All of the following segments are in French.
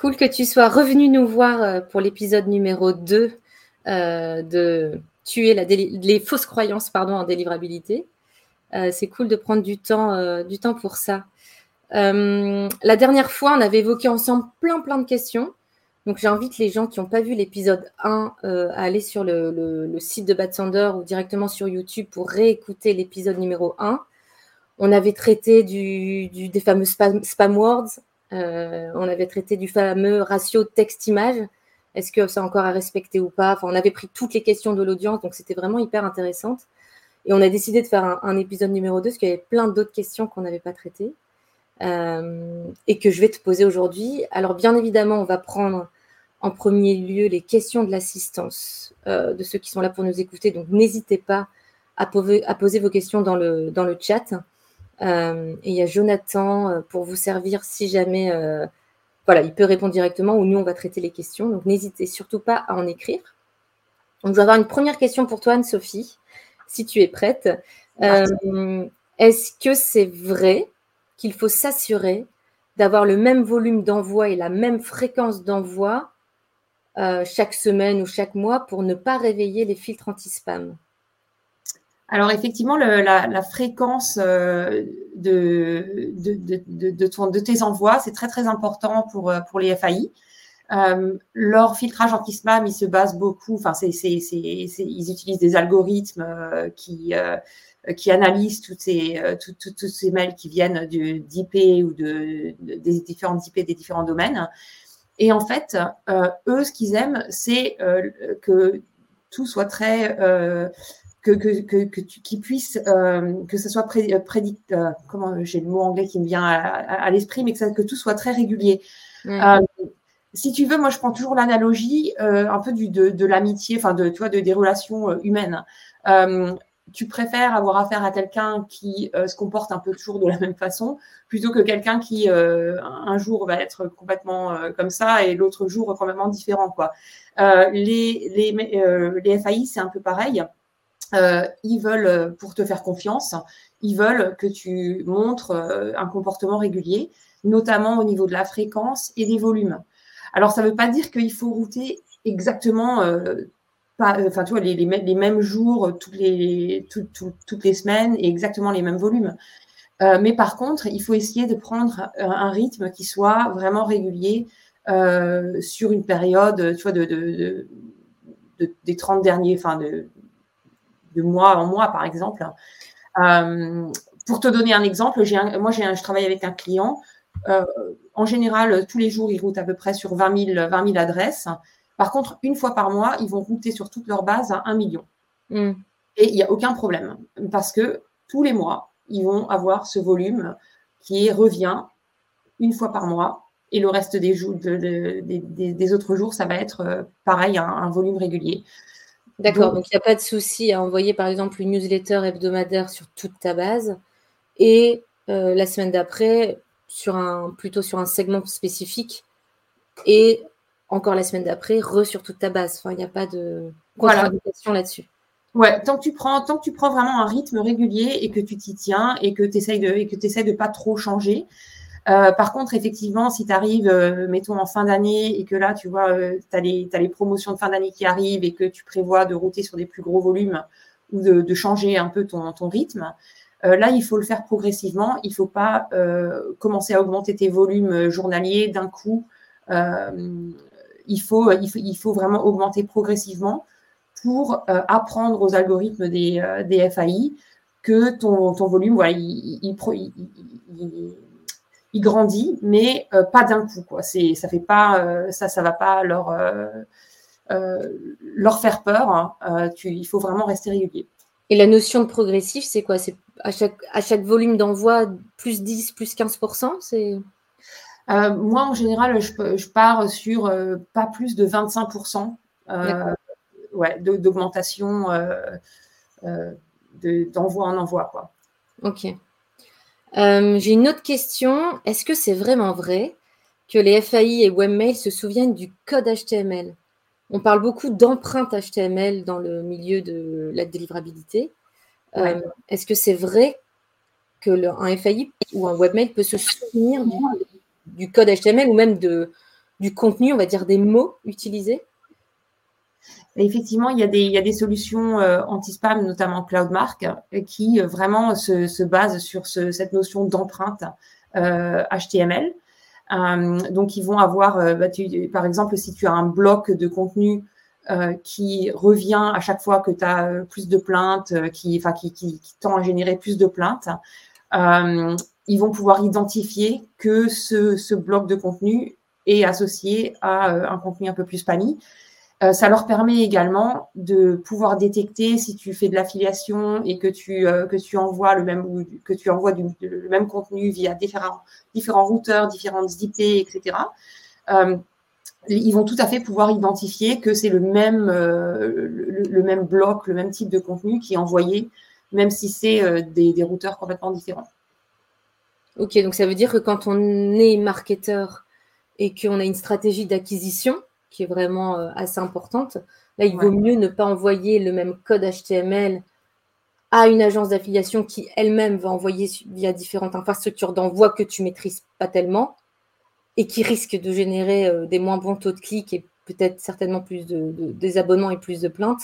Cool que tu sois revenue nous voir euh, pour l'épisode numéro 2 euh, de tuer les fausses croyances pardon, en délivrabilité. Euh, c'est cool de prendre du temps, du temps pour ça. la dernière fois, on avait évoqué ensemble plein plein de questions. Donc j'invite les gens qui n'ont pas vu l'épisode 1 à aller sur le, site de Bad Sander ou directement sur YouTube pour réécouter l'épisode numéro 1. On avait traité des fameux spam, words. Euh, on avait traité du fameux ratio texte-image. Est-ce que c'est encore à respecter ou pas? Enfin, On avait pris toutes les questions de l'audience, donc c'était vraiment hyper intéressant. Et on a décidé de faire un, épisode numéro 2, parce qu'il y avait plein d'autres questions qu'on n'avait pas traitées euh, et que je vais te poser aujourd'hui. Alors, bien évidemment, on va prendre en premier lieu les questions de l'assistance euh, de ceux qui sont là pour nous écouter. Donc, n'hésitez pas à poser, vos questions dans le chat. Euh, et il y a Jonathan euh, pour vous servir si jamais, euh, voilà, il peut répondre directement ou nous, on va traiter les questions. Donc, n'hésitez surtout pas à en écrire. Donc, je vais avoir une première question pour toi, Anne-Sophie, si tu es prête. Est-ce que c'est vrai qu'il faut s'assurer d'avoir le même volume d'envoi et la même fréquence d'envoi chaque semaine ou chaque mois pour ne pas réveiller les filtres anti-spam? Alors effectivement, la, fréquence euh, de, de, tes envois, c'est très très important pour, euh, pour les FAI. Euh, leur filtrage anti-spam, il se base beaucoup, enfin, c'est, ils utilisent des algorithmes qui, qui analysent toutes ces, tous ces mails qui viennent d'IP ou de, des différentes IP des différents domaines. Et en fait, eux, ce qu'ils aiment, c'est que tout soit très que, que, que, tu, qui puisse, euh, que ce soit euh, prédict, euh, comment j'ai le mot anglais qui me vient à, l'esprit, mais que, ça, que tout soit très régulier. si tu veux, moi je prends toujours l'analogie un peu du, de, de l'amitié, enfin de, tu vois, de, des relations humaines. tu préfères avoir affaire à quelqu'un qui se comporte un peu toujours de la même façon, plutôt que quelqu'un qui un jour va être complètement comme ça et l'autre jour complètement différent. Quoi. les, les, les FAI, c'est un peu pareil. Euh, ils veulent, euh, pour te faire confiance, ils veulent que tu montres euh, un comportement régulier, notamment au niveau de la fréquence et des volumes. Alors, ça ne veut pas dire qu'il faut router exactement, enfin, tu vois, les, mêmes jours toutes les, semaines et exactement les mêmes volumes. mais par contre, il faut essayer de prendre un rythme qui soit vraiment régulier sur une période, tu vois, de, de, de des 30 derniers, enfin, de, de mois en mois, par exemple. Euh, pour te donner un exemple, moi, j'ai je travaille avec un client. Euh, en général, tous les jours, ils routent à peu près sur 20 000, 20 adresses. Par contre, une fois par mois, ils vont router sur toute leur base à 1 million. Hmm. Et il n'y a aucun problème parce que tous les mois, ils vont avoir ce volume qui revient une fois par mois. Et le reste des, jours, des, autres jours, ça va être euh, pareil, un volume régulier. D'accord, donc il n'y a pas de souci à envoyer par exemple une newsletter hebdomadaire sur toute ta base et euh, la semaine d'après sur un plutôt sur un segment spécifique et encore la semaine d'après re sur toute ta base. Enfin, il n'y a pas de contradiction là-dessus. Ouais, tant que tu prends, tant que tu prends vraiment un rythme régulier et que tu t'y tiens et que tu essayes de et que tu essaies de pas trop changer, euh, par contre, effectivement, si tu arrives, euh, mettons, en fin d'année et que là, tu vois, euh, tu as, les promotions de fin d'année qui arrivent et que tu prévois de router sur des plus gros volumes ou de, changer un peu ton, rythme, là, il faut le faire progressivement. Il ne faut pas commencer à augmenter tes volumes journaliers d'un coup il, faut, vraiment augmenter progressivement pour apprendre aux algorithmes des, FAI que ton, ton volume, voilà, il, il, grandit, mais pas d'un coup. Quoi. C'est, ça fait pas, ça, ça va pas leur, leur faire peur. Hein. Tu, il faut vraiment rester régulier. Et la notion de progressif, c'est quoi? C'est à chaque, à chaque volume d'envoi, plus 10, plus 15% c'est... Euh, moi, en général, je, pars sur euh, pas plus de 25% euh, ouais, d'augmentation d'envoi en envoi. Quoi. Ok. J'ai une autre question. Est-ce que c'est vraiment vrai que les FAI et Webmail se souviennent du code HTML on parle beaucoup d'empreintes HTML dans le milieu de la délivrabilité. Euh, est-ce que c'est vrai que un FAI ou un webmail peut se souvenir du, code HTML ou même de, du contenu, on va dire des mots utilisés? Effectivement, il y, a des, solutions euh, anti-spam, notamment CloudMark, qui euh, vraiment se, basent sur cette notion d'empreinte HTML. Euh, donc, ils vont avoir, euh, bah, par exemple, si tu as un bloc de contenu euh, qui revient à chaque fois que tu as plus de plaintes, qui, qui, tend à générer plus de plaintes, ils vont pouvoir identifier que ce, ce, bloc de contenu est associé à un contenu un peu plus spammy. Euh, ça leur permet également de pouvoir détecter si tu fais de l'affiliation et que tu, euh, que tu envoies le même, que tu envoies le même contenu via différents, différents routeurs, différentes IP, etc. Euh, ils vont tout à fait pouvoir identifier que c'est le même, le, même bloc, le même type de contenu qui est envoyé, même si c'est des, des routeurs complètement différents. Ok, donc ça veut dire que quand on est marketeur et qu'on a une stratégie d'acquisition, qui est vraiment euh, assez importante. Là, il vaut mieux ne pas envoyer le même code HTML à une agence d'affiliation qui elle-même va envoyer via différentes infrastructures d'envoi que tu maîtrises pas tellement et qui risque de générer euh, des moins bons taux de clics et peut-être certainement plus de, des abonnements et plus de plaintes.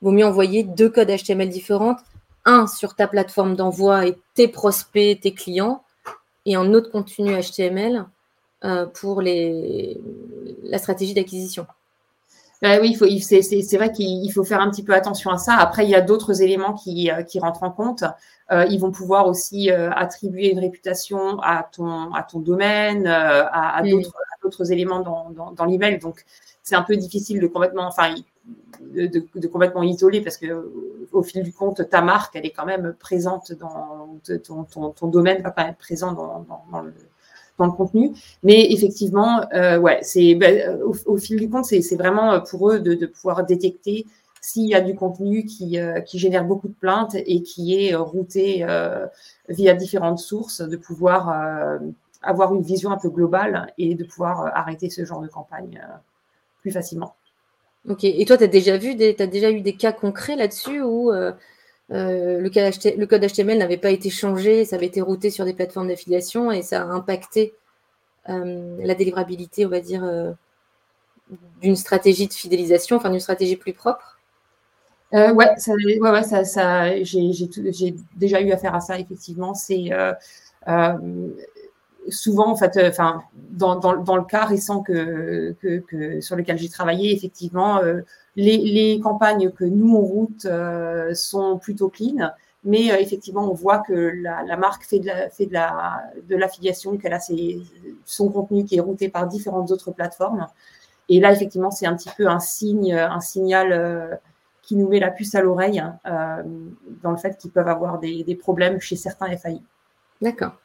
Il vaut mieux envoyer deux codes HTML différents, un sur ta plateforme d'envoi et tes prospects, tes clients, et un autre contenu HTML euh, pour les, la stratégie d'acquisition. Bah oui, c'est vrai qu'il faut faire un petit peu attention à ça. Après, il y a d'autres éléments qui, euh, qui, rentrent en compte. Euh, ils vont pouvoir aussi attribuer une réputation à ton, à ton domaine, à, d'autres éléments dans, dans, dans l'email. Donc, c'est un peu difficile de complètement, enfin, de, de, complètement isoler parce que au fil du compte, ta marque, elle est quand même présente dans ton, ton, ton domaine, va pas être présent dans, dans le dans le contenu. Mais effectivement, euh, ouais, c'est ben, au, fil du compte, c'est vraiment euh, pour eux de, pouvoir détecter s'il y a du contenu qui, euh, génère beaucoup de plaintes et qui est routé via différentes sources, de pouvoir avoir une vision un peu globale et de pouvoir arrêter ce genre de campagne plus facilement. Ok, et toi, tu as déjà vu déjà eu des cas concrets là-dessus où euh, le, code HTML n'avait pas été changé, ça avait été routé sur des plateformes d'affiliation et ça a impacté euh, la délivrabilité, on va dire, euh, d'une stratégie de fidélisation, enfin d'une stratégie plus propre. ouais, ouais, ça, ça j'ai déjà eu affaire à ça, effectivement. C'est souvent, en fait, dans, le cas récent que sur lequel j'ai travaillé, effectivement, les, campagnes que nous, on route euh, sont plutôt clean, mais euh, effectivement, on voit que la, marque fait de la, fait de la, de l'affiliation, qu'elle a son contenu qui est routé par différentes autres plateformes. Et là, effectivement, c'est un petit peu un signe, un signal euh, qui nous met la puce à l'oreille dans le fait qu'ils peuvent avoir des, problèmes chez certains FAI. D'accord.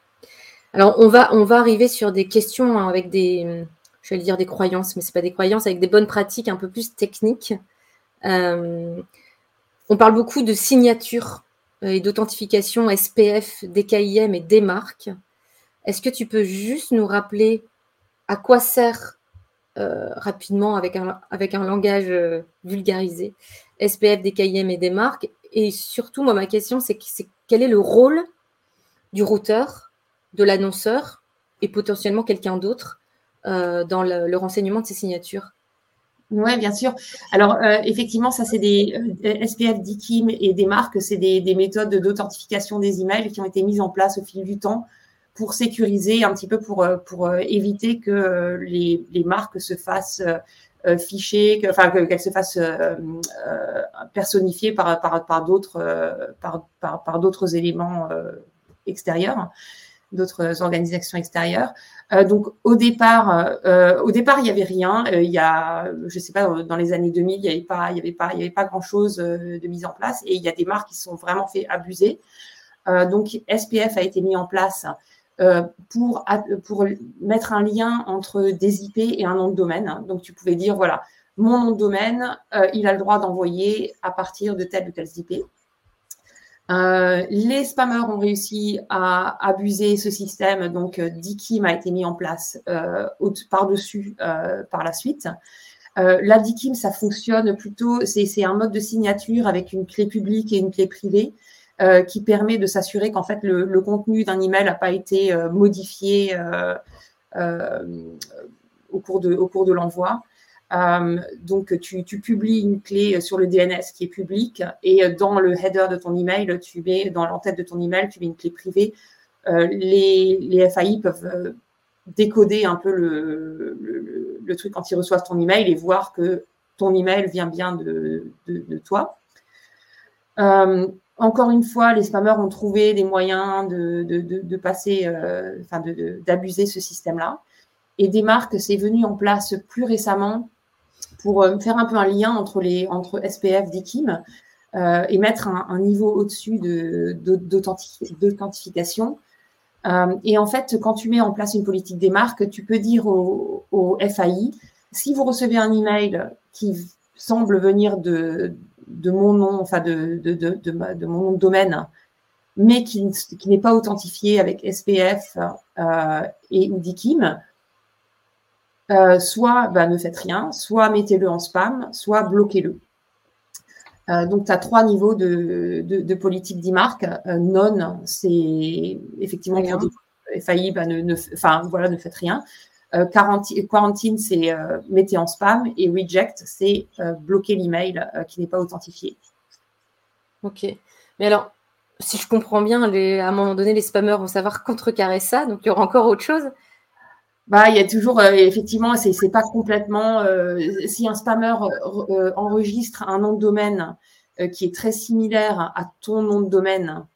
Alors, on va, on va arriver sur des questions avec des, je vais dire des croyances, mais ce n'est pas des croyances, avec des bonnes pratiques un peu plus techniques. Euh, on parle beaucoup de signature euh, et d'authentification SPF, DKIM et des marques. Est-ce que tu peux juste nous rappeler à quoi sert euh, rapidement avec un, avec un langage vulgarisé SPF, DKIM et des marques? Et surtout, moi, ma question, c'est quel est le rôle du routeur, de l'annonceur et potentiellement quelqu'un d'autre dans le, renseignement de ces signatures oui, bien sûr. Alors, euh, effectivement, ça, c'est des euh, SPF, DKIM et des marques, c'est des, méthodes d'authentification des emails qui ont été mises en place au fil du temps pour sécuriser un petit peu pour, pour éviter que les, les marques se fassent euh, fichées, que, enfin qu'elles se fassent euh, euh, personnifier par, par, par d'autres par, par, par d'autres éléments extérieurs d'autres organisations extérieures. Euh, donc au départ, euh, au départ il y avait rien. Euh, il y a, je sais pas, dans les années 2000, il y avait pas, il y avait pas, il y avait pas grand chose de mise en place. Et il y a des marques qui se sont vraiment fait abuser. donc SPF a été mis en place pour, pour mettre un lien entre des IP et un nom de domaine. Donc, tu pouvais dire, voilà, mon nom de domaine, il a le droit d'envoyer à partir de telle ou telle IP. Euh, les spammers ont réussi à abuser ce système, donc DKIM a été mis en place par-dessus par la suite. la ça fonctionne plutôt, c'est un mode de signature avec une clé publique et une clé privée. Euh, qui permet de s'assurer qu'en fait le, contenu d'un email n'a pas été euh, modifié euh, au cours de l'envoi. Donc, tu, publies une clé sur le DNS qui est public et dans le header de ton email, tu mets, dans l'entête de ton email, tu mets une clé privée. les, les, FAI peuvent décoder un peu le, truc quand ils reçoivent ton email et voir que ton email vient bien de, toi. Encore une fois, les spammers ont trouvé des moyens de, passer, euh, d'abuser ce système-là. Et des marques, c'est venu en place plus récemment pour euh, faire un peu un lien entre, les, entre SPF, DKIM euh, et mettre un, niveau au-dessus d'authentification. et en fait, quand tu mets en place une politique des marques, tu peux dire au, au FAI, si vous recevez un email qui semble venir de, de mon nom, enfin de, de, de, de, mon nom de domaine, mais qui, qui n'est pas authentifié avec SPF euh, et ou DKIM, euh, soit bah, ne faites rien, soit mettez-le en spam, soit bloquez-le. Euh, donc, tu as trois niveaux de, de, politique d'e-mark. non, c'est effectivement pour FAI, bah, ne, ne, enfin, voilà, ne faites rien. Euh, quarantine, c'est euh, mettez en spam et reject, c'est euh, bloquer l'email qui n'est pas authentifié. Ok. Mais alors, si je comprends bien, les, à un moment donné, les spammers vont savoir contrecarrer ça. Donc, il y aura encore autre chose bah, il y a toujours, effectivement, c'est, c'est pas complètement. si un spammer enregistre un nom de domaine qui est très similaire à ton nom de domaine,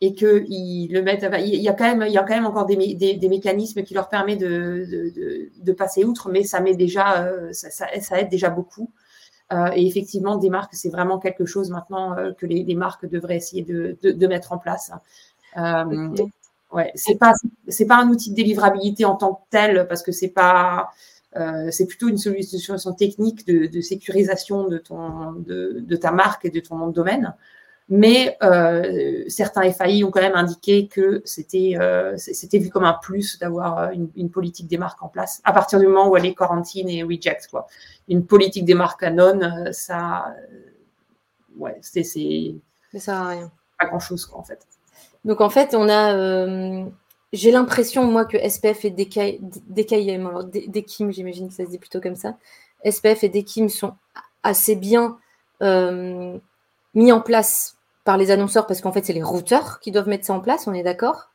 et qu'ils le mettent. Il y a quand même, il y a quand même encore des, des, mécanismes qui leur permettent de, de, de, passer outre, mais ça met déjà, euh, ça, ça, aide déjà beaucoup. Euh, et effectivement, des marques, c'est vraiment quelque chose maintenant euh, que les, les, marques devraient essayer de, de mettre en place. Euh, ouais, c'est pas, c'est pas un outil de délivrabilité en tant que tel parce que c'est pas. c'est plutôt une solution technique de, de sécurisation de, ton, de, de, ta marque et de ton nom de domaine. Mais euh, certains FAI ont quand même indiqué que c'était euh, c'était vu comme un plus d'avoir euh, une, une, politique des marques en place à partir du moment où elle est quarantine et reject. Quoi. Une politique des marques non, euh, ça, ouais, c'est ça sert à rien. Pas grand chose quoi en fait. Donc en fait, on a, j'ai l'impression moi que SPF et DKIM, alors DKIM, j'imagine que ça se dit plutôt comme ça. SPF et DKIM sont assez bien mis en place par les annonceurs parce qu'en fait, c'est les routeurs qui doivent mettre ça en place, on est d'accord?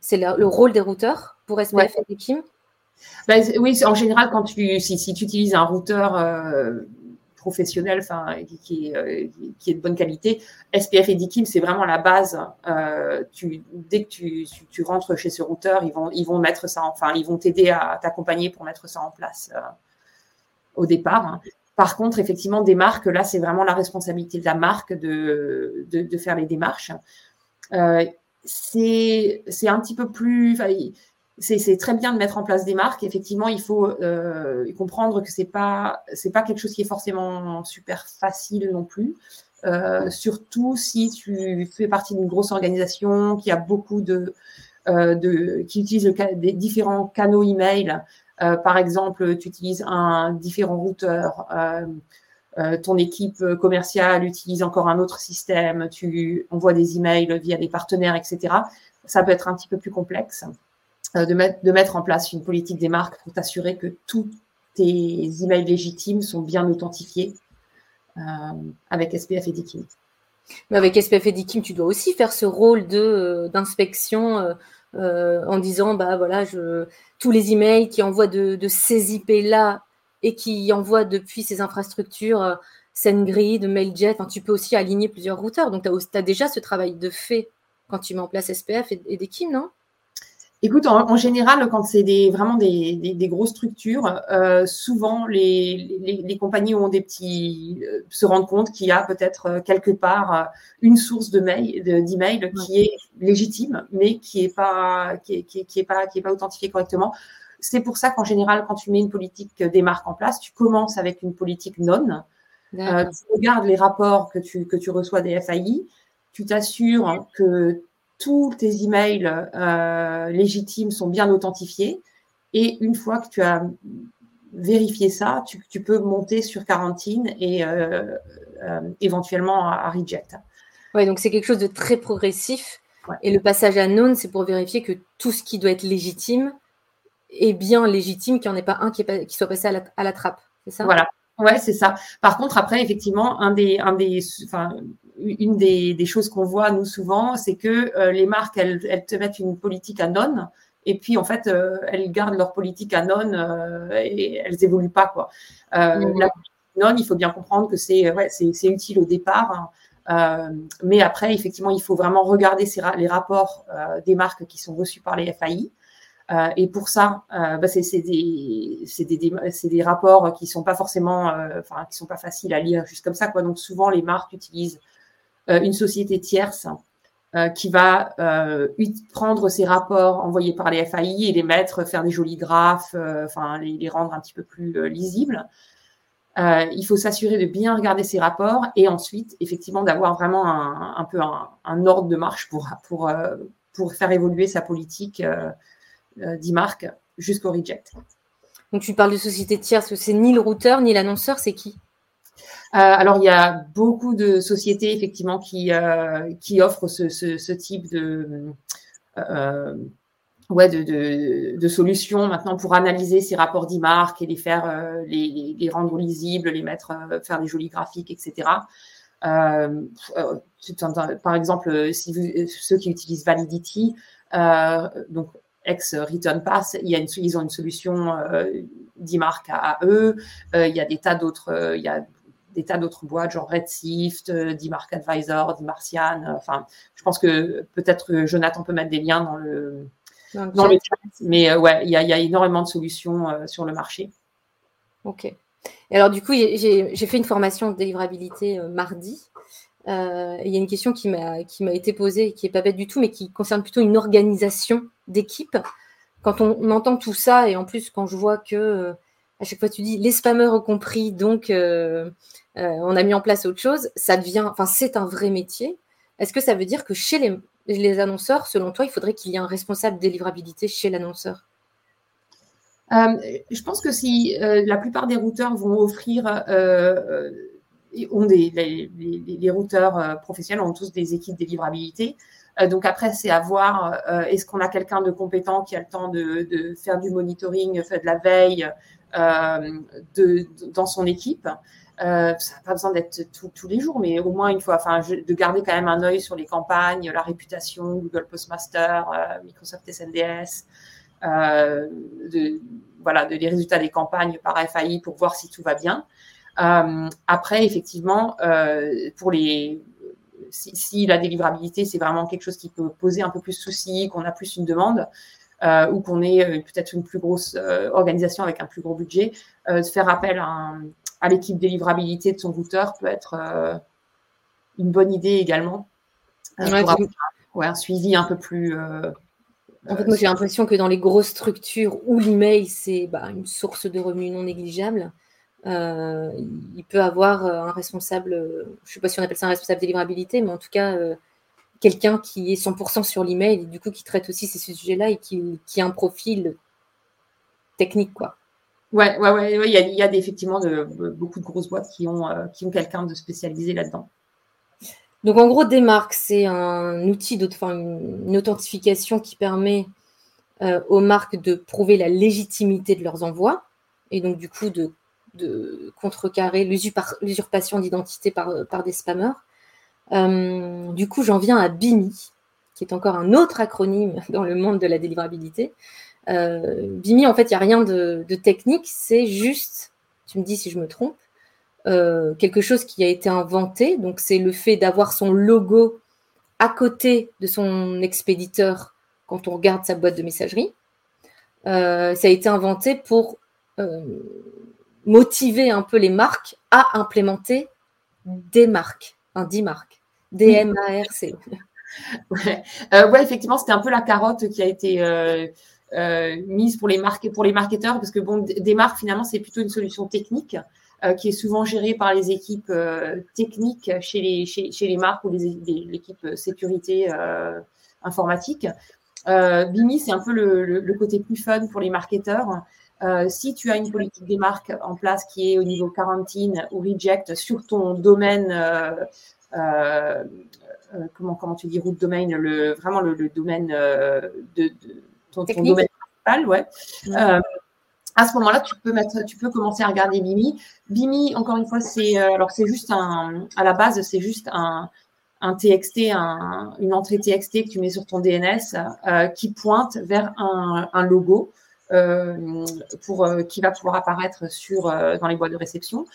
C'est le, rôle des routeurs pour SPF et DKIM ben, Oui, en général, quand tu, si, tu utilises un routeur euh, professionnel enfin, qui, euh, qui, est de bonne qualité, SPF et DKIM, c'est vraiment la base. Euh, tu, dès que tu, tu, rentres chez ce routeur, ils vont, ils vont mettre ça, enfin, ils vont t'aider à t'accompagner pour mettre ça en place au départ. Hein. Par contre, effectivement, des marques, là, c'est vraiment la responsabilité de la marque de, de, faire les démarches. Euh, c'est un petit peu plus. C'est très bien de mettre en place des marques. Effectivement, il faut euh, comprendre que c'est pas c'est pas quelque chose qui est forcément super facile non plus. Euh, surtout si tu fais partie d'une grosse organisation qui a beaucoup de, de qui utilise des différents canaux email euh, par exemple, tu utilises un différent routeur, euh, euh, ton équipe commerciale utilise encore un autre système, tu envoies des emails via des partenaires, etc. Ça peut être un petit peu plus complexe de, mettre, de mettre en place une politique des marques pour t'assurer que tous tes emails légitimes sont bien authentifiés avec SPF et DKIM. Mais avec SPF et DKIM, tu dois aussi faire ce rôle d'inspection en disant bah voilà, je, tous les emails qui envoient de, ces IP-là et qui envoient depuis ces infrastructures SendGrid, MailJet, tu peux aussi aligner plusieurs routeurs. Donc, tu as, déjà ce travail de fait quand tu mets en place SPF et, et non? Écoute, en, général, quand c'est des, vraiment des, grosses structures, euh, souvent les, compagnies ont des petits euh, se rendent compte qu'il y a peut-être euh, quelque part une source de mail, d'email qui est légitime, mais qui n'est pas qui est, pas qui est pas authentifiée correctement. C'est pour ça qu'en général, quand tu mets une politique des marques en place, tu commences avec une politique non. tu regardes les rapports que tu que tu reçois des FAI, tu t'assures que tous tes emails euh, légitimes sont bien authentifiés. Et une fois que tu as vérifié ça, tu, peux monter sur quarantine et euh, euh, éventuellement à, reject. Oui, donc c'est quelque chose de très progressif. Et le passage à non, c'est pour vérifier que tout ce qui doit être légitime est bien légitime, qu'il n'y en ait pas un qui, qui soit passé à la, trappe. C'est ça? Voilà. Ouais, c'est ça. Par contre, après, effectivement, un des, un des, enfin, une des, choses qu'on voit, nous, souvent, c'est que euh, les marques, elles, te mettent une politique à non, et puis, en fait, euh, elles gardent leur politique à non euh, et elles évoluent pas, quoi. Mmh. La non, il faut bien comprendre que c'est ouais, c'est utile au départ, hein. mais après, effectivement, il faut vraiment regarder les rapports des marques qui sont reçus par les FAI. et pour ça, bah, c'est des, des, des, rapports qui sont pas forcément, enfin, qui sont pas faciles à lire juste comme ça, quoi. Donc souvent, les marques utilisent euh, une société tierce euh, qui va euh, prendre ces rapports envoyés par les FAI et les mettre, faire des jolis graphes, enfin les, rendre un petit peu plus lisibles. il faut s'assurer de bien regarder ces rapports et ensuite, effectivement, d'avoir vraiment un, peu un, ordre de marche pour, pour, pour faire évoluer sa politique d'e-marque jusqu'au reject. Donc, tu parles de société tierce, c'est ni le routeur ni l'annonceur, c'est qui? euh, alors, il y a beaucoup de sociétés, effectivement, qui, euh, qui offrent ce, type de, euh, ouais, de, de, solutions maintenant pour analyser ces rapports d'e-marque et les faire, les, les, rendre lisibles, les mettre, faire des jolis graphiques, etc. par exemple, ceux qui utilisent Validity, donc ex Return Pass, ils ont une solution d'e-marque à, eux. il y a des tas d'autres, il y a des tas d'autres boîtes, genre Redshift, euh, D-Mark Advisor, D-Martian. Euh, enfin, je pense que peut-être Jonathan peut mettre des liens dans le, dans le, chat. Mais euh, ouais, il y, a énormément de solutions sur le marché. Ok. Et alors, du coup, j'ai fait une formation de délivrabilité mardi. Il y a une question qui m'a été posée, qui n'est pas bête du tout, mais qui concerne plutôt une organisation d'équipe. Quand on, entend tout ça, et en plus, quand je vois que à chaque fois tu dis les spammers ont compris, donc euh, on a mis en place autre chose, ça devient, enfin, c'est un vrai métier. Est-ce que ça veut dire que chez les, annonceurs, selon toi, il faudrait qu'il y ait un responsable délivrabilité chez l'annonceur? Euh, Je pense que si euh, la plupart des routeurs vont offrir, des, les, routeurs professionnels ont tous des équipes délivrabilité. donc après, c'est à voir, est-ce qu'on a quelqu'un de compétent qui a le temps de, faire du monitoring, faire de la veille dans son équipe? Euh, ça n'a pas besoin d'être tous les jours, mais au moins une fois, enfin, de garder quand même un œil sur les campagnes, la réputation, Google Postmaster, euh, Microsoft SNDS, euh, de, voilà, de, les résultats des campagnes par FAI pour voir si tout va bien. Après, effectivement, pour les, si, la délivrabilité, c'est vraiment quelque chose qui peut poser un peu plus de soucis, qu'on a plus une demande, ou qu'on est peut-être une plus grosse organisation avec un plus gros budget, de faire appel à un, à l'équipe délivrabilité de son routeur peut être euh, une bonne idée également. Euh, ouais, un suivi un peu plus. Euh, en fait, moi, j'ai l'impression que dans les grosses structures où l'email, c'est bah, une source de revenus non négligeable, il peut avoir un responsable, je ne sais pas si on appelle ça un responsable délivrabilité, mais en tout cas, quelqu'un qui est 100% sur l'email et du coup qui traite aussi ces sujets-là et qui, qui, a un profil technique, quoi. Ouais, ouais, ouais, il y a, effectivement beaucoup de grosses boîtes qui ont, euh, ont quelqu'un de spécialisé là-dedans. Donc en gros, Demark, c'est un outil, enfin, une authentification qui permet euh, aux marques de prouver la légitimité de leurs envois et donc du coup de, contrecarrer l'usurpation d'identité par, par, des spammers. Euh, du coup, j'en viens à Bimi. Qui est encore un autre acronyme dans le monde de la délivrabilité. Euh, Bimi, en fait, il n'y a rien de, technique, c'est juste, tu me dis si je me trompe, euh, quelque chose qui a été inventé. Donc, c'est le fait d'avoir son logo à côté de son expéditeur quand on regarde sa boîte de messagerie. Euh, ça a été inventé pour motiver un peu les marques à implémenter des marques, un dit marques, D-M-A-R-C. Ouais. ouais. effectivement, c'était un peu la carotte qui a été euh, mise pour les, pour les marketeurs, parce que bon, des marques, finalement, c'est plutôt une solution technique euh, qui est souvent gérée par les équipes euh, techniques chez les, chez, les marques ou l'équipe sécurité informatique. Bimi, c'est un peu le, côté plus fun pour les marketeurs. si tu as une politique des marques en place qui est au niveau quarantine ou reject sur ton domaine, comment, comment tu dis route domaine, le, vraiment le, domaine de ton, domaine principal, ouais. Euh, à ce moment-là, tu peux mettre, tu peux commencer à regarder Bimi. Bimi, encore une fois, c'est euh, alors c'est juste un, à la base, c'est juste un, un TXT, un, une entrée TXT que tu mets sur ton DNS euh, qui pointe vers un, un logo pour qui va pouvoir apparaître sur dans les boîtes de réception.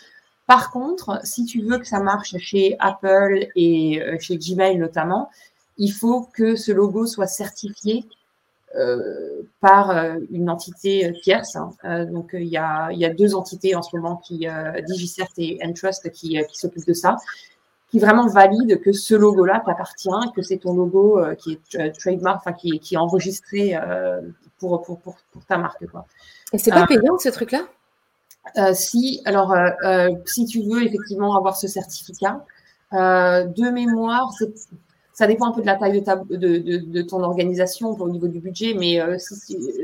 Par contre, si tu veux que ça marche chez Apple et chez Gmail notamment, il faut que ce logo soit certifié euh, par euh, une entité tierce. Hein. Euh, donc, il y, a, il y, a, deux entités en ce moment, qui, DigiCert et Entrust, qui, qui s'occupent de ça, qui vraiment valident que ce logo-là t'appartient, que c'est ton logo qui est trademark, enfin, qui, qui, est enregistré pour, pour, pour, pour, ta marque. Quoi. Et c'est pas payant, ce truc-là? Si, alors, si tu veux effectivement avoir ce certificat, de mémoire, c'est ça dépend un peu de la taille de, ton organisation au niveau du budget, mais euh,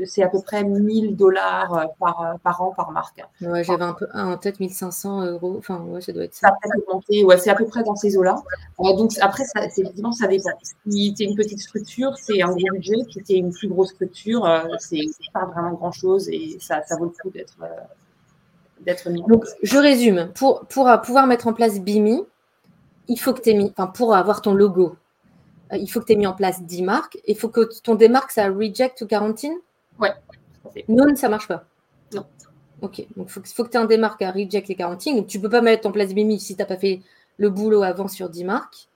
c'est à peu près 1000 dollars euh, par, euh, par an par marque. Ouais, j'avais un peu en tête 1500 euros. Enfin, ouais, ça doit être ça. Ça peut Ouais, c'est à peu près dans ces eaux-là. donc après, ça, effectivement, ça dépend. Si tu es une petite structure, c'est un gros budget. Si tu es une plus grosse structure, c'est pas vraiment grand-chose et ça, ça vaut le coup d'être d'être mis. Donc, je résume. Pour, pour pouvoir mettre en place BIMI, il faut que tu aies mis, enfin, pour avoir ton logo, euh, il faut que tu aies mis en place 10 marques. Il faut que ton démarque, ça reject ou quarantine Ouais. Non, ça marche pas. Non. Ok. Donc, il faut, que tu aies un démarque à reject et quarantine. Donc, tu ne peux pas mettre en place BIMI si tu n'as pas fait le boulot avant sur 10 marques.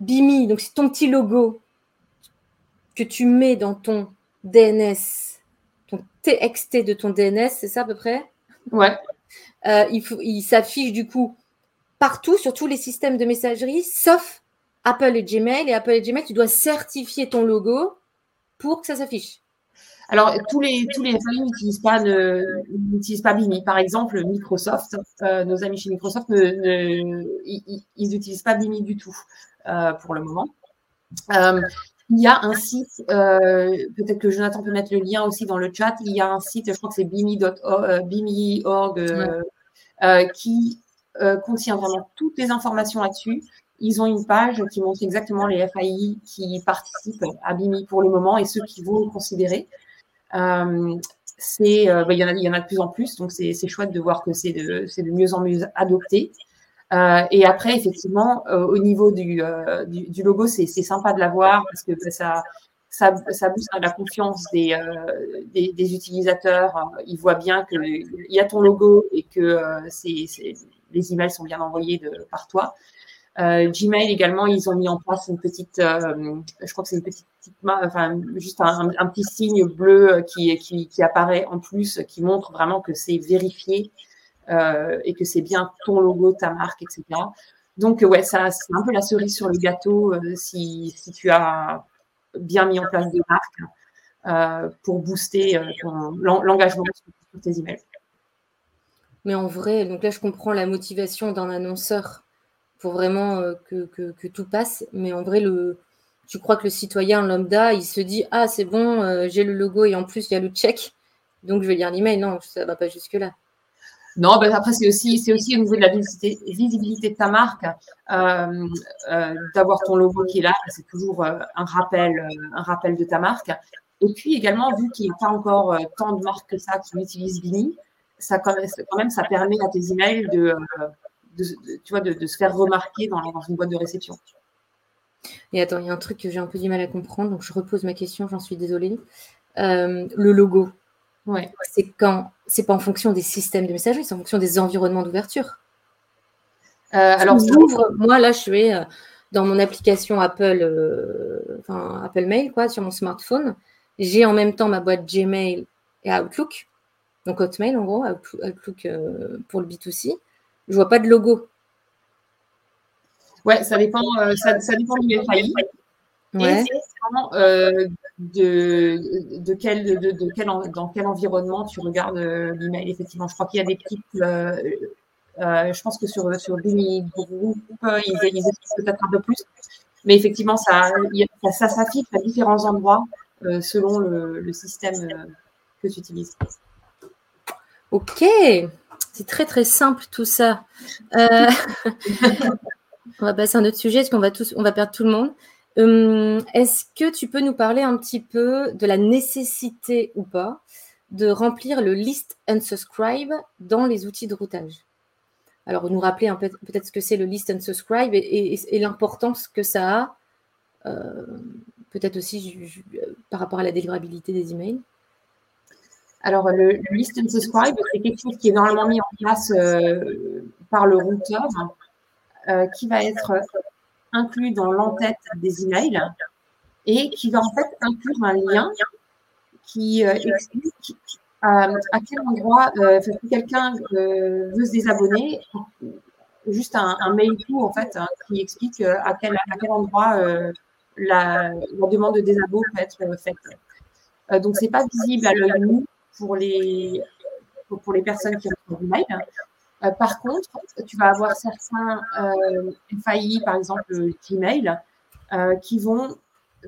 BIMI, donc c'est ton petit logo que tu mets dans ton DNS, ton TXT de ton DNS, c'est ça à peu près? Ouais. Euh, il, il s'affiche du coup partout sur tous les systèmes de messagerie, sauf Apple et Gmail. Et Apple et Gmail, tu dois certifier ton logo pour que ça s'affiche. Alors, tous les, tous les n'utilisent pas, n'utilisent pas Bimi. Par exemple, Microsoft, euh, nos amis chez Microsoft, ne, ils n'utilisent pas Bimi du tout euh, pour le moment. Euh, il y a un site, peut-être que Jonathan peut mettre le lien aussi dans le chat. Il y a un site, je crois que c'est bimi.org, qui contient vraiment toutes les informations là-dessus ils ont une page qui montre exactement les FAI qui participent à BIMI pour le moment et ceux qui vont le considérer. Euh, c'est, euh, bah, il, y en a, il y en a de plus en plus, donc c'est, chouette de voir que c'est de, c'est de mieux en mieux adopté. Euh, et après, effectivement, au niveau du, du, logo, c'est, sympa de l'avoir parce que ça, ça, ça booste la confiance des, des, des, utilisateurs. Ils voient bien qu'il y a ton logo et que c'est, les emails sont bien envoyés de, par toi. Euh, Gmail également, ils ont mis en place une petite, euh, je crois que c'est une petite, enfin juste un, petit signe bleu qui, qui, qui, apparaît en plus, qui montre vraiment que c'est vérifié euh, et que c'est bien ton logo, ta marque, etc. Donc ouais, ça c'est un peu la cerise sur le gâteau si, si, tu as bien mis en place des marques pour booster l'engagement sur tes emails. Mais en vrai, donc là je comprends la motivation d'un annonceur pour vraiment euh, que, tout passe. Mais en vrai, tu crois que le citoyen lambda, il se dit Ah, c'est bon, euh, j'ai le logo et en plus, il y a le check. Donc, je vais lire l'email. Non, ça ne va pas jusque-là. Non, ben après, c'est aussi, aussi au niveau de la visibilité, de ta marque, euh, d'avoir ton logo qui est là, c'est toujours un, rappel, un rappel de ta marque. Et puis également, vu qu'il n'y a pas encore tant de marques que ça qui utilisent Bini, ça, quand même, ça permet à tes emails de, tu vois, de, se faire remarquer dans, une boîte de réception. Et attends, il y a un truc que j'ai un peu du mal à comprendre, donc je repose ma question, j'en suis désolée. Euh, le logo, Ouais. c'est quand c'est pas en fonction des systèmes de messagerie, c'est en fonction des environnements d'ouverture. Euh, alors, j'ouvre, moi là, je suis euh, dans mon application Apple, euh, enfin Apple Mail, quoi, sur mon smartphone. J'ai en même temps ma boîte Gmail et Outlook, donc Hotmail en gros, Outlook, euh, pour le B2C. Je vois pas de logo. ouais, ça dépend, euh, ça, ça dépend du. Ouais. Et c'est euh, de, de quel, de, de quel, en- dans quel environnement tu regardes euh, l'email. Effectivement, je crois qu'il y a des petites. euh, euh, je pense que sur, sur Group, euh, ils, ils expliquent peut-être un peu plus. Mais effectivement, ça, ça s'affiche à différents endroits euh, selon le, le système euh, que tu utilises. Ok, c'est très très simple tout ça. Euh, on va passer à un autre sujet parce qu'on va tous, on va perdre tout le monde. Hum, Est-ce que tu peux nous parler un petit peu de la nécessité ou pas de remplir le list unsubscribe dans les outils de routage? Alors, nous rappeler peut-être ce que c'est le list unsubscribe et, et- l'importance que ça a, euh, peut-être aussi euh, par rapport à la délivrabilité des emails. Alors, le, le list and subscribe, c'est quelque chose qui est normalement mis en place euh, par le routeur, qui va être inclus dans l'entête des emails et qui va en fait inclure un lien qui euh, explique euh, à quel endroit, euh, quelqu'un veut se désabonner, juste un, mail tout en fait hein, qui explique à quel, à quel endroit la, demande de désabonnement peut être faite. Donc, c'est pas visible à l'œil nu pour les, pour les personnes qui reçoivent l'email. Euh, par contre, tu vas avoir certains euh, FAI, par exemple Gmail, euh, qui vont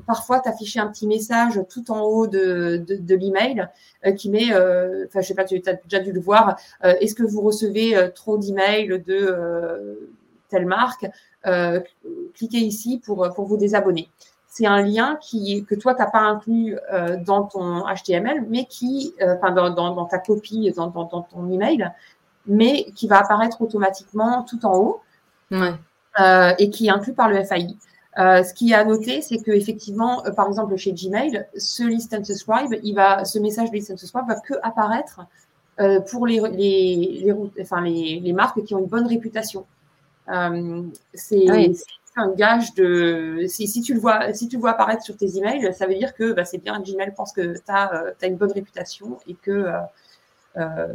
parfois t'afficher un petit message tout en haut de, de, de l'email qui met, enfin je sais pas, tu as déjà dû le voir, est-ce que vous recevez trop d'emails de telle marque Cliquez ici pour, vous désabonner. C'est un lien que toi, tu n'as pas inclus dans ton HTML, mais qui, enfin dans, ta copie, dans, dans ton email, mais qui va apparaître automatiquement tout en haut Ouais. euh, et qui est inclus par le FAI. Euh, ce qui est à noter, c'est que effectivement, euh, par exemple chez Gmail, ce list and subscribe, il va, ce message list and subscribe va que apparaître euh, pour les, les, les, routes- enfin, les, les marques qui ont une bonne réputation. C'est oui. un gage de si, si tu le vois si tu le vois apparaître sur tes emails, ça veut dire que bah, c'est bien Gmail pense que tu as, une bonne réputation et que euh,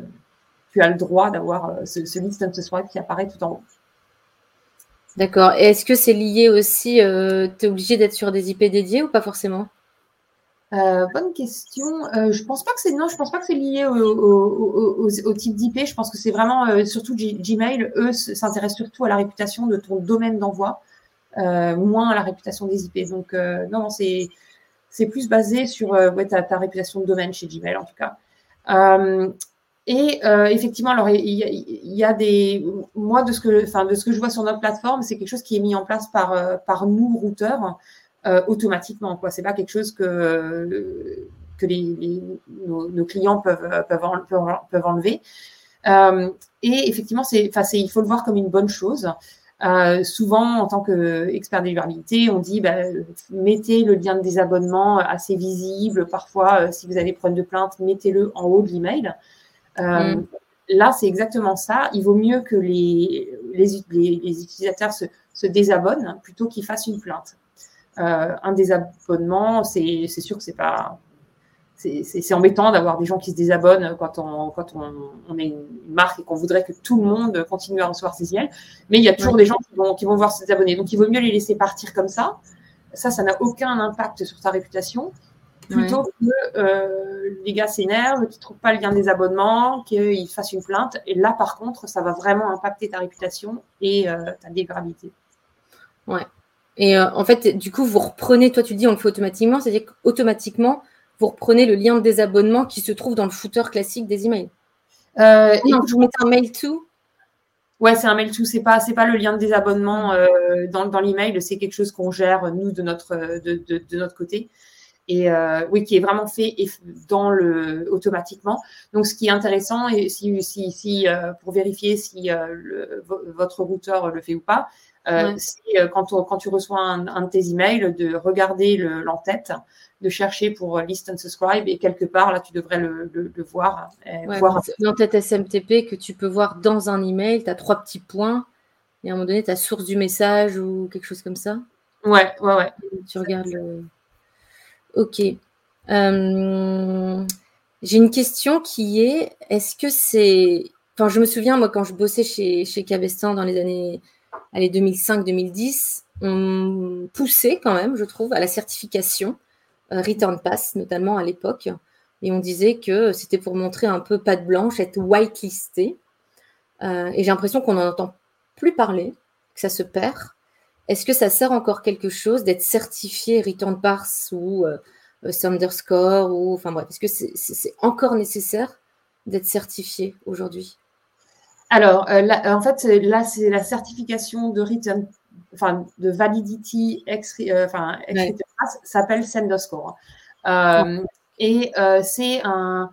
tu as le droit d'avoir euh, ce, ce list and subscribe qui apparaît tout en haut. D'accord. Et est-ce que c'est lié aussi, tu es obligé d'être sur des IP dédiés ou pas forcément? Euh, bonne question. Euh, je pense pas que c'est non, je pense pas que c'est lié au, au, au, au type d'IP. Je pense que c'est vraiment euh, surtout G- Gmail. Eux s'intéressent surtout à la réputation de ton domaine d'envoi, euh, moins à la réputation des IP. Donc euh, non, non, c'est c'est plus basé sur euh, ouais, ta, ta réputation de domaine chez Gmail en tout cas. Et euh, effectivement, alors il y, a, des moi de ce que enfin de ce que je vois sur notre plateforme, c'est quelque chose qui est mis en place par euh, par nous routeurs euh, automatiquement. Quoi, c'est pas quelque chose que que les, nos, clients peuvent peuvent, en- peuvent, en- peuvent enlever. Et effectivement, c'est enfin il faut le voir comme une bonne chose. Souvent, en tant qu'expert délivrabilité, on dit bah, mettez le lien de désabonnement assez visible. Parfois, si vous avez problème de plainte, mettez-le en haut de l'email. Euh, Mm. Là, c'est exactement ça. Il vaut mieux que les, les, les- les utilisateurs se, se désabonnent plutôt qu'ils fassent une plainte. Euh, un désabonnement, c'est sûr que c'est pas. C'est embêtant d'avoir des gens qui se désabonnent quand on, quand on, on est une marque et qu'on voudrait que tout le monde continue à recevoir ses emails. Mais il y a toujours des gens qui vont, qui vont voir se désabonner. Donc, il vaut mieux les laisser partir comme ça. Ça, ça n'a aucun impact sur ta réputation. Plutôt que euh, les gars s'énervent, qu'ils ne trouvent pas le lien des abonnements, qu'ils fassent une plainte. Et là, par contre, ça va vraiment impacter ta réputation et euh, ta délivrabilité. Et euh, en fait, du coup, vous reprenez, toi tu le dis, on le fait automatiquement, c'est-à-dire qu'automatiquement, vous reprenez le lien de désabonnement qui se trouve dans le footer classique des emails. Euh, et Non, vous mettez un mail to? Ouais, c'est un mail to. C'est pas, c'est pas le lien de désabonnement euh, dans, dans l'email. C'est quelque chose qu'on gère nous de notre de, de, de notre côté. Et euh, oui, qui est vraiment fait dans le automatiquement. Donc, ce qui est intéressant, et si, si, si euh, pour vérifier si euh, le- votre routeur le fait ou pas, c'est quand, quand, tu reçois un, de tes emails, de regarder l'entête, de chercher pour list and subscribe et quelque part, là, tu devrais le, voir. voir L'entête SMTP que tu peux voir dans un email, tu as trois petits points et à un moment donné, ta source du message ou quelque chose comme ça. Ouais, ouais, ouais. Tu regardes le. Ok. Euh, j'ai une question qui est est-ce que c'est. Enfin, je me souviens, moi, quand je bossais chez, chez Cabestan dans les années 2005-2010, on poussait quand même, je trouve, à la certification euh, Return Pass, notamment à l'époque. Et on disait que c'était pour montrer un peu patte blanche, être whitelisté. Euh, et j'ai l'impression qu'on en entend plus parler, que ça se perd. Est-ce que ça sert encore quelque chose d'être certifié Return Pass ou euh, Thunderscore ou enfin bref, est-ce que c'est encore nécessaire d'être certifié aujourd'hui? Alors, euh, en fait, là, c'est la certification de return, enfin, de validity, euh, enfin, s'appelle Thunderscore. Euh, et c'est un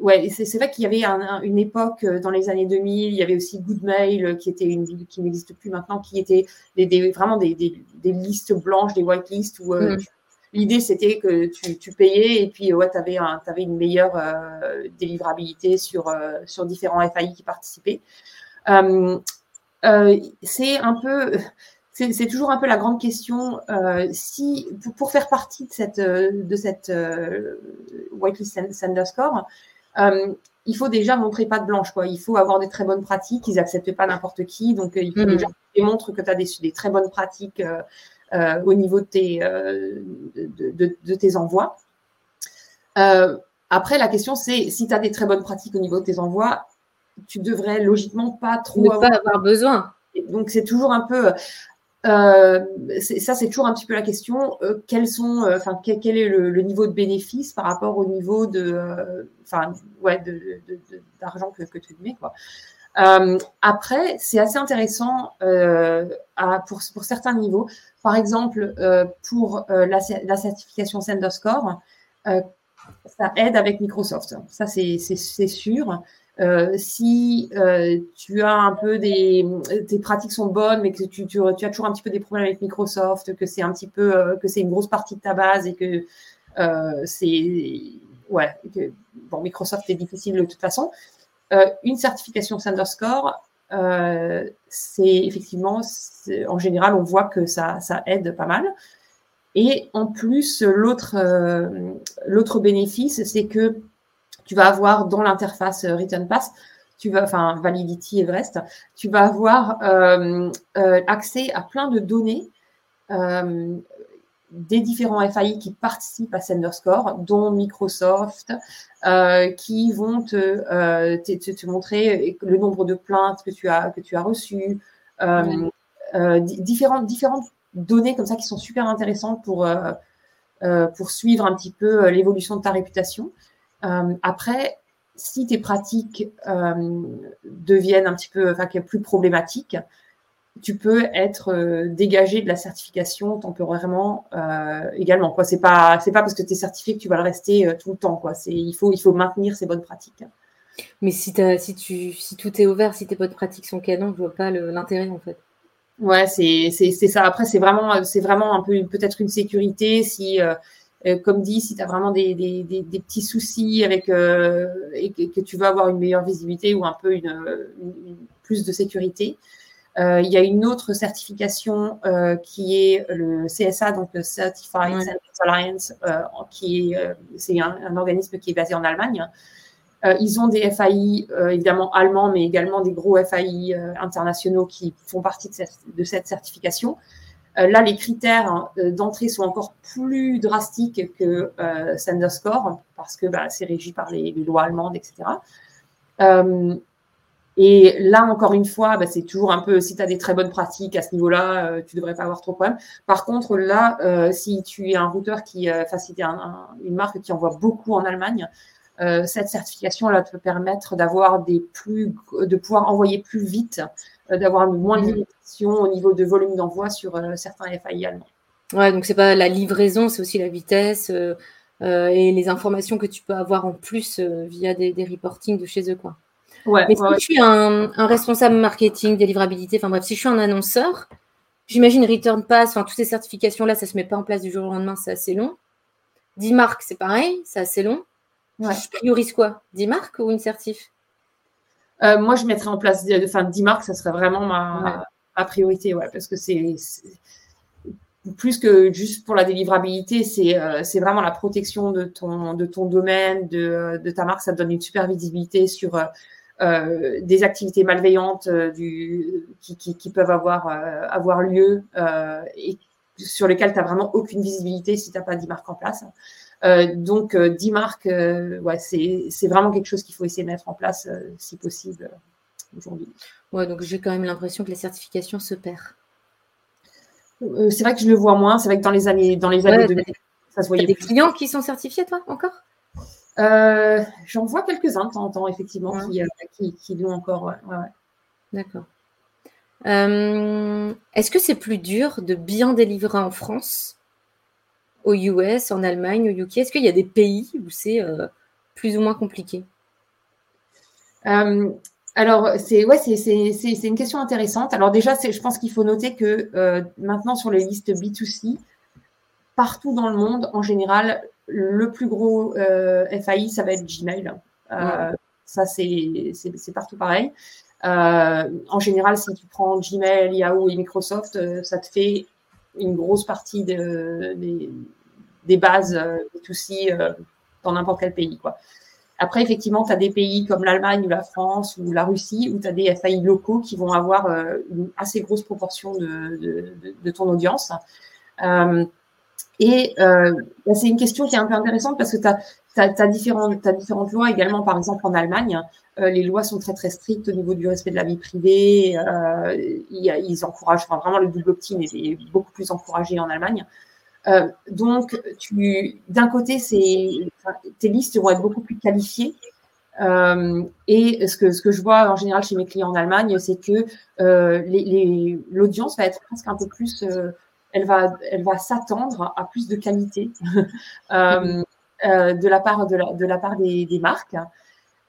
ouais, c'est vrai qu'il y avait une époque euh, dans les années 2000, il y avait aussi Goodmail euh, qui était une qui n'existe plus maintenant, qui était des, vraiment des, listes blanches, des whitelists où euh, mm. l'idée c'était que tu, payais et puis ouais, tu avais, avais, une meilleure délivrabilité sur, sur différents FAI qui participaient. c'est un peu c'est toujours un peu la grande question. si pour, faire partie de cette de cette whitelist underscore, euh, il faut déjà montrer pas de blanche. Quoi. Il faut avoir des très bonnes pratiques. Ils n'acceptent pas n'importe qui. Donc, euh, il faut mhm. déjà démontrer que tu as des, très bonnes pratiques euh, au niveau de tes, de, tes envois. après, la question, c'est si tu as des très bonnes pratiques au niveau de tes envois, tu devrais logiquement pas trop. Ne pas avoir besoin. Donc, c'est toujours un peu. Euh, ça, c'est toujours un petit peu la question. Euh, euh, quel, est le, niveau de bénéfice par rapport au niveau d'argent que, tu mets, après, c'est assez intéressant pour, certains niveaux. Par exemple, pour la, la, certification Senderscore, ça aide avec Microsoft. Ça, c'est sûr. Euh, si euh, tu as un peu des tes pratiques sont bonnes mais que tu, tu, tu, as toujours un petit peu des problèmes avec Microsoft que c'est un petit peu euh, que c'est une grosse partie de ta base et que c'est ouais que, bon Microsoft est difficile de toute façon. Une certification Sanderscore c'est effectivement en général on voit que ça, ça aide pas mal. Et en plus l'autre l'autre bénéfice c'est que tu vas avoir dans l'interface euh, Return Pass, tu vas, enfin Validity Everest, tu vas avoir euh, euh, accès à plein de données des différents FAI qui participent à Senderscore, dont Microsoft, qui vont te, te, montrer le nombre de plaintes que tu as, que tu as reçues, différentes, différentes données comme ça qui sont super intéressantes pour, pour suivre un petit peu l'évolution de ta réputation. Euh, après, si tes pratiques euh, deviennent un petit peu, enfin, plus problématiques, tu peux être euh, dégagé de la certification temporairement euh, également. Quoi, c'est pas, c'est pas parce que tu es certifié que tu vas le rester tout le temps. Quoi, c'est, il faut, il faut maintenir ces bonnes pratiques. Mais si, si, tu, si tout est ouvert, si tes bonnes pratiques sont canon, je vois pas l'intérêt en fait. Ouais, c'est, ça. Après, c'est vraiment, c'est vraiment un peu peut-être une sécurité si euh, comme dit, si tu as vraiment des, des, des, des, petits soucis avec euh, et que, tu veux avoir une meilleure visibilité ou un peu une, une, plus de sécurité, euh, il y a une autre certification euh, qui est le CSA, donc le Certified ouais. Alliance, euh, qui est c'est un, un, organisme qui est basé en Allemagne. ils ont des FAI évidemment allemands, mais également des gros FAI internationaux qui font partie de cette, de cette certification. Euh, là, les critères hein, euh, d'entrée sont encore plus drastiques que euh, Sanderscore parce que bah, c'est régi par les, lois allemandes, etc. et là, encore une fois, bah, c'est toujours un peu, si tu as des très bonnes pratiques à ce niveau-là, tu ne devrais pas avoir trop de problèmes. Par contre, là, si tu es un routeur qui, enfin, si es une marque qui envoie beaucoup en Allemagne, cette certification là te permettre d'avoir des plus, de pouvoir envoyer plus vite d'avoir moins de mm. limitations au niveau de volume d'envoi sur euh, certains FAI allemands. Ouais, donc c'est pas la livraison, c'est aussi la vitesse euh, et les informations que tu peux avoir en plus via des, des reportings de chez eux, quoi. Ouais, Mais si je suis un, responsable marketing, délivrabilité, enfin bref, si je suis un annonceur, j'imagine Return Pass, enfin toutes ces certifications-là, ça ne se met pas en place du jour au lendemain, c'est assez long. 10 marques, c'est pareil, c'est assez long. Je priorise quoi? 10 marques ou une certif? Euh, Moi, je mettrais en place enfin, 10 marques, ça serait vraiment ma, priorité, ouais, parce que c'est plus que juste pour la délivrabilité, euh, c'est vraiment la protection de ton, de ton domaine, de, de, ta marque. Ça te donne une super visibilité sur euh, des activités malveillantes du, qui, qui, qui, peuvent avoir, avoir lieu et sur lesquelles tu n'as vraiment aucune visibilité si tu n'as pas 10 marques en place. Euh, donc, 10 euh, marques, euh, ouais, c'est vraiment quelque chose qu'il faut essayer de mettre en place si possible aujourd'hui. Ouais, donc j'ai quand même l'impression que la certification se perd. c'est vrai que je le vois moins. C'est vrai que dans les années, dans les années 2000, ça se voyait. des clients qui sont certifiés, toi, encore? J'en vois quelques-uns de temps en temps, effectivement, qui, qui, l'ont encore. D'accord. Est-ce que c'est plus dur de bien délivrer en France aux US, en Allemagne, au UK Est-ce qu'il y a des pays où c'est euh, plus ou moins compliqué? Euh, alors, c'est ouais, c'est une question intéressante. Alors déjà, je pense qu'il faut noter que euh, maintenant sur les listes B2C, partout dans le monde, en général, le plus gros FAI, ça va être Gmail. Ça, c'est partout pareil. en général, si tu prends Gmail, Yahoo et Microsoft, ça te fait une grosse partie de, des, bases euh, B2C euh, dans n'importe quel pays. Quoi. Après, effectivement, tu as des pays comme l'Allemagne ou la France ou la Russie où tu as des FAI locaux qui vont avoir euh, une assez grosse proportion de, de, ton audience. et bah, c'est une question qui est un peu intéressante parce que tu as, différentes, as différentes lois également, par exemple en Allemagne. les lois sont très très strictes au niveau du respect de la vie privée. ils, encouragent, enfin, vraiment le double opt-in est, beaucoup plus encouragé en Allemagne. Euh, donc, d'un côté, tes listes vont être beaucoup plus qualifiées. Euh, et ce que, ce que je vois en général chez mes clients en Allemagne, c'est que euh, l'audience va être presque un peu plus, elle va, elle va s'attendre à plus de qualité de la part, de la, de la part des, des marques.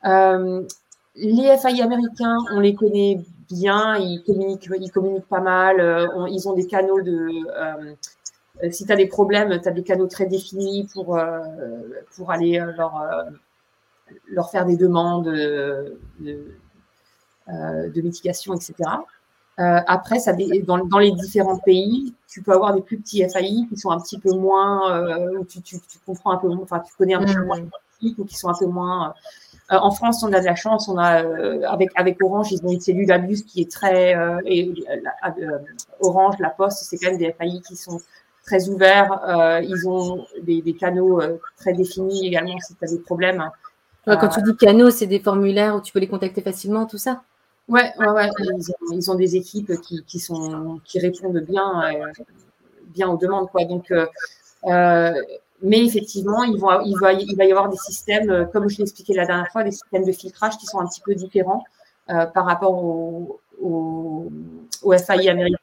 les FAI américains, on les connaît bien, ils communiquent, ils communiquent pas mal, ils ont des canaux de euh, si tu as des problèmes, tu as des canaux très définis pour, euh, pour aller euh, leur, leur faire des demandes de, de mitigation, etc. après, ça, dans, dans, les différents pays, tu peux avoir des plus petits FAI qui sont un petit peu moins, où tu, tu, comprends un peu moins, enfin, tu connais un peu moins ou qui sont un peu moins. en France, on a de la chance, on a avec avec Orange, ils ont une cellule Abus qui est très et Orange, la Poste, c'est quand même des FAI qui sont très ouverts. Euh, ils ont des, canaux euh, très définis également si tu as des problèmes. quand tu dis canaux, c'est des formulaires où tu peux les contacter facilement, tout ça Ouais, ouais, ouais. Ils ont, des équipes qui, sont, qui répondent bien, euh, bien aux demandes. Quoi. Donc, mais effectivement, il va, il, va, il va y avoir des systèmes, comme je l'ai expliqué la dernière fois, des systèmes de filtrage qui sont un petit peu différents par rapport au, au, FAI américain.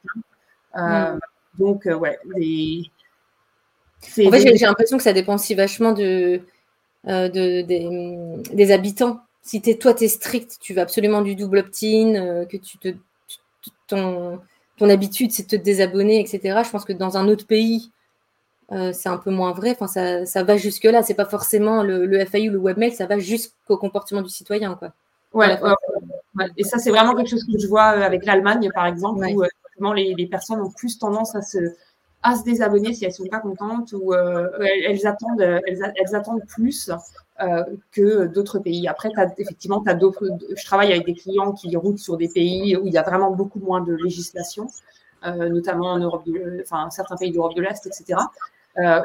Mm. Donc, euh, ouais, En fait, j'ai l'impression que ça dépend aussi vachement de, euh, des, habitants. Si es, toi, tu es strict, tu veux absolument du double opt-in, euh, que tu te, ton, ton habitude, c'est de te désabonner, etc. Je pense que dans un autre pays, c'est un peu moins vrai. Enfin, ça, ça va jusque-là. C'est pas forcément le, le, FAI ou le webmail, ça va jusqu'au comportement du citoyen. Quoi. Ouais, Et ça, c'est vraiment quelque chose que je vois avec l'Allemagne, par exemple, où les, personnes ont plus tendance à se, à se désabonner si elles sont pas contentes ou euh, elles, attendent, elles, attendent plus euh, que d'autres pays. Après, effectivement, as d'autres. Je travaille avec des clients qui roulent sur des pays où il y a vraiment beaucoup moins de législation, euh, notamment en Europe, de, enfin certains pays d'Europe de l'Est, etc.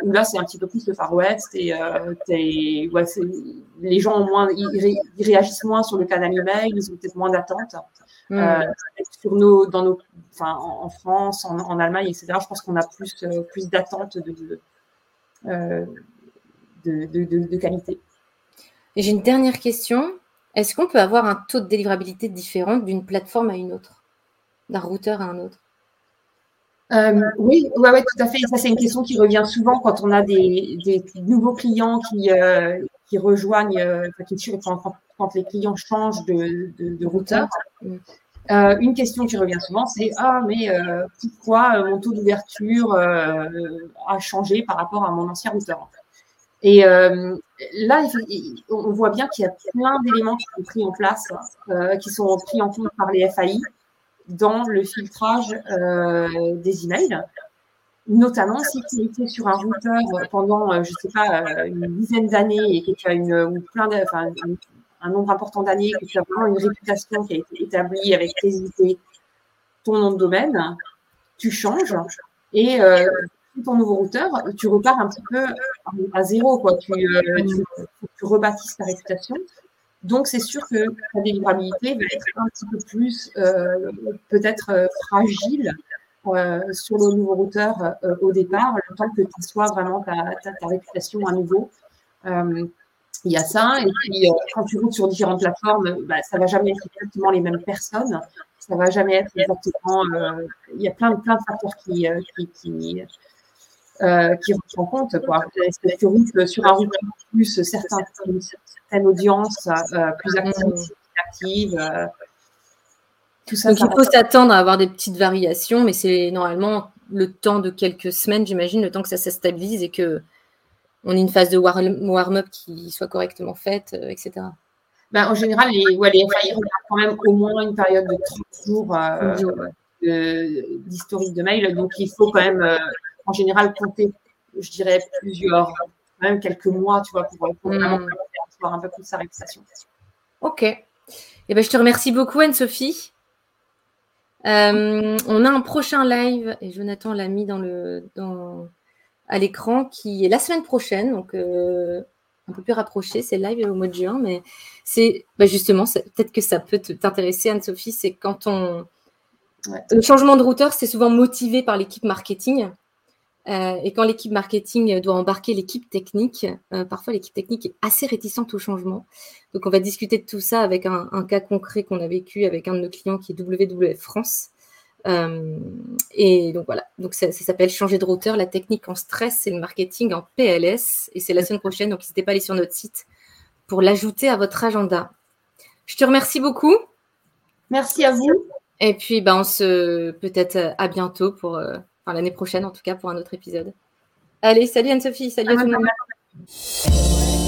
où là, c'est un petit peu plus le Far West et ouais, les gens ont moins, ils, réagissent moins sur le canal email, ils ont peut-être moins d'attentes. Mm. sur nos, dans nos en, France, en, Allemagne, etc. Je pense qu'on a plus, euh, plus d'attentes euh, de, de, qualité. Et j'ai une dernière question. Est-ce qu'on peut avoir un taux de délivrabilité différent d'une plateforme à une autre, d'un routeur à un autre? Euh, oui, ouais, tout à fait. Ça, c'est une question qui revient souvent quand on a des, nouveaux clients qui, qui rejoignent, qui, quand, quand, les clients changent de, de, routeur. une question qui revient souvent, c'est ah mais pourquoi mon taux d'ouverture a changé par rapport à mon ancien routeur Et là, on voit bien qu'il y a plein d'éléments qui sont pris en place, qui sont pris en compte par les FAI dans le filtrage des emails. Notamment si tu étais sur un routeur pendant, euh, je ne sais pas, euh, une dizaine d'années et que tu as une, ou plein de, enfin, un, nombre important d'années, que tu as vraiment une réputation qui a été établie avec tes idées, ton nom de domaine, tu changes et euh, ton nouveau routeur, tu repars un petit peu à zéro, quoi. Tu, tu, tu rebâtisses ta réputation. Donc, c'est sûr que ta délivrabilité va être un petit peu plus, peut-être, fragile euh, sur le nouveau routeur euh, au départ, le temps que tu sois vraiment ta, ta, réputation à nouveau. Euh, il y a ça. Et puis, quand tu routes sur différentes plateformes, bah, ça va jamais être exactement les mêmes personnes. Ça va jamais être exactement. il y a plein, plein de facteurs qui, qui rentrent en compte. Quoi. Si tu routes sur un routeur plus certains, certaines audiences plus actives, actives donc il faut s'attendre à avoir des petites variations, mais c'est normalement le temps de quelques semaines, j'imagine, le temps que ça se stabilise et que on ait une phase de warm-up qui soit correctement faite, euh, etc. Ben, en général, les, ouais, les quand même au moins une période de 30 jours euh, d'historique de, mail. Donc, il faut quand même, euh, en général, compter, je dirais, plusieurs, même quelques mois, tu vois, pour, pour vraiment hmm. avoir un peu plus sa réputation. Ok. Eh ben, je te remercie beaucoup, Anne-Sophie. Euh, on a un prochain live, et Jonathan l'a mis dans le, dans, à l'écran, qui est la semaine prochaine, donc euh, un peu plus rapproché, c'est live au mois de juin, mais c'est bah justement, peut-être que ça peut t'intéresser, Anne-Sophie, c'est quand on... Le changement de routeur, c'est souvent motivé par l'équipe marketing. Euh, et quand l'équipe marketing doit embarquer l'équipe technique, euh, parfois l'équipe technique est assez réticente au changement. Donc on va discuter de tout ça avec un, cas concret qu'on a vécu avec un de nos clients qui est WWF France. Euh, et donc voilà, donc ça, s'appelle changer de routeur, la technique en stress et le marketing en PLS. Et c'est la semaine prochaine, donc n'hésitez pas à aller sur notre site pour l'ajouter à votre agenda. Je te remercie beaucoup. Merci à vous. Et puis, ben, on se peut-être à bientôt pour Enfin, l'année prochaine, en tout cas, pour un autre épisode. Allez, salut Anne-Sophie, salut à tout le monde.